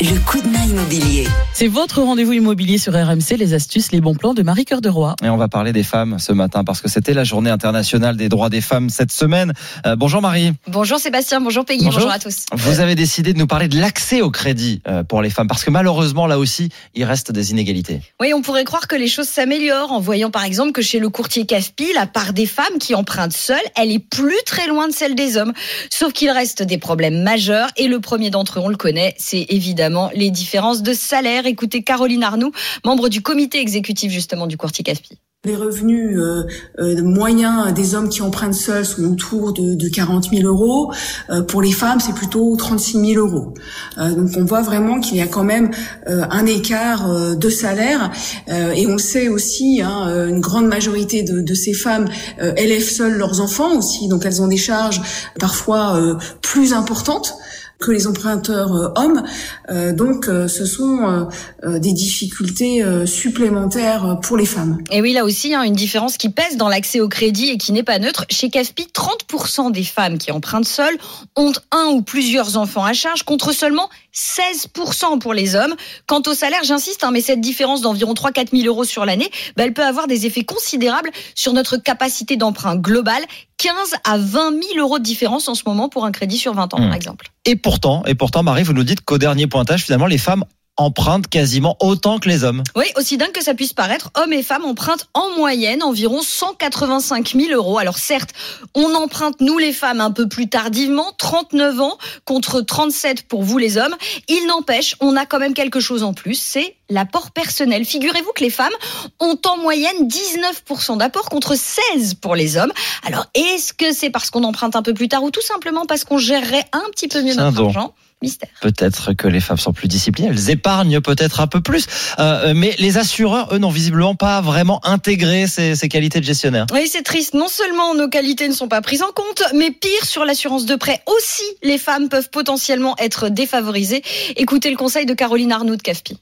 Le coup de main immobilier. C'est votre rendez-vous immobilier sur RMC, les astuces, les bons plans de Marie Cœur de Roi. Et on va parler des femmes ce matin parce que c'était la journée internationale des droits des femmes cette semaine. Euh, bonjour Marie. Bonjour Sébastien, bonjour Peggy, bonjour, à tous. Vous avez décidé de nous parler de l'accès au crédit euh, pour les femmes parce que malheureusement là aussi il reste des inégalités. Oui, on pourrait croire que les choses s'améliorent en voyant par exemple que chez le courtier CAFPI, la part des femmes qui empruntent seules, elle est plus très loin de celle des hommes. Sauf qu'il reste des problèmes majeurs et le premier d'entre eux, on le connaît, c'est évidemment les différences de salaire. Écoutez Caroline Arnoux, membre du comité exécutif justement du courtier CAFPI. Les revenus euh, euh, moyens des hommes qui empruntent seuls sont autour de, de 40 000 euros. Euh, pour les femmes, c'est plutôt 36 000 euros. Donc on voit vraiment qu'il y a quand même un écart de salaire. et on sait aussi, hein, une grande majorité de, de ces femmes élèvent seules leurs enfants aussi, donc elles ont des charges parfois plus importantes que les emprunteurs euh, hommes. Euh, donc euh, ce sont des difficultés supplémentaires pour les femmes. Et oui, là aussi, hein, une différence qui pèse dans l'accès au crédit et qui n'est pas neutre. Chez CAFPI, 30% des femmes qui empruntent seules ont un ou plusieurs enfants à charge, contre seulement 16% pour les hommes. Quant au salaire, j'insiste, hein, mais cette différence d'environ 3-4 000 euros sur l'année, bah, elle peut avoir des effets considérables sur notre capacité d'emprunt global. 15 à 20 000 euros de différence en ce moment pour un crédit sur 20 ans, par exemple. Et pourtant, et pourtant, Marie, vous nous dites qu'au dernier pointage, finalement, les femmes empruntent quasiment autant que les hommes. Oui, aussi dingue que ça puisse paraître, hommes et femmes empruntent en moyenne environ 185 000 euros. Alors certes, on emprunte nous les femmes un peu plus tardivement, 39 ans contre 37 pour vous les hommes. Il n'empêche, on a quand même quelque chose en plus, c'est l'apport personnel. Figurez-vous que les femmes ont en moyenne 19% d'apport contre 16 pour les hommes. Alors est-ce que c'est parce qu'on emprunte un peu plus tard ou tout simplement parce qu'on gérerait un petit peu mieux notre argent? Mystère. Peut-être que les femmes sont plus disciplinées, elles épargnent peut-être un peu plus. Euh, mais les assureurs, eux, n'ont visiblement pas vraiment intégré ces, ces qualités de gestionnaire. Oui, c'est triste. Non seulement nos qualités ne sont pas prises en compte, mais pire, sur l'assurance de prêt aussi, les femmes peuvent potentiellement être défavorisées. Écoutez le conseil de Caroline Arnaud de CAFPI.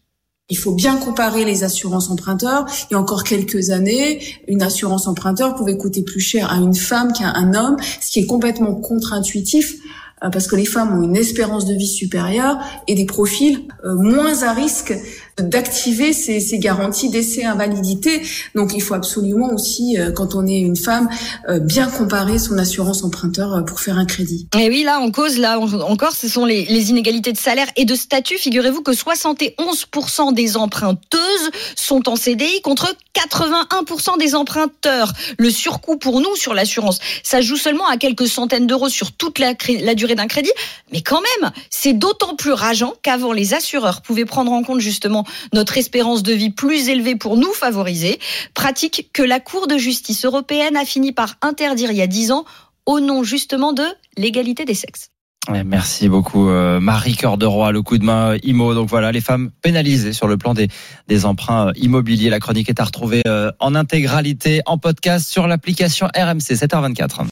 Il faut bien comparer les assurances emprunteurs. Il y a encore quelques années, une assurance emprunteur pouvait coûter plus cher à une femme qu'à un homme, ce qui est complètement contre-intuitif euh, parce que les femmes ont une espérance de vie supérieure et des profils euh, moins à risque d'activer ces, garanties d'essai invalidité. Donc il faut absolument aussi, euh, quand on est une femme, bien comparer son assurance emprunteur pour faire un crédit. Et oui, là en cause, là encore, ce sont les, inégalités de salaire et de statut. Figurez-vous que 71% des emprunteuses sont en CDI contre 81% des emprunteurs. Le surcoût pour nous sur l'assurance, ça joue seulement à quelques centaines d'euros sur toute la durée d'un crédit. Mais quand même, c'est d'autant plus rageant qu'avant, les assureurs pouvaient prendre en compte justement notre espérance de vie plus élevée pour nous favoriser. Pratique que la Cour de justice européenne a fini par interdire il y a dix ans au nom justement de l'égalité des sexes. merci beaucoup euh, Marie Cœur de Roi, le coup de main IMO. Donc voilà, les femmes pénalisées sur le plan des, emprunts euh, immobiliers. La chronique est à retrouver euh, en intégralité en podcast sur l'application RMC 7h24.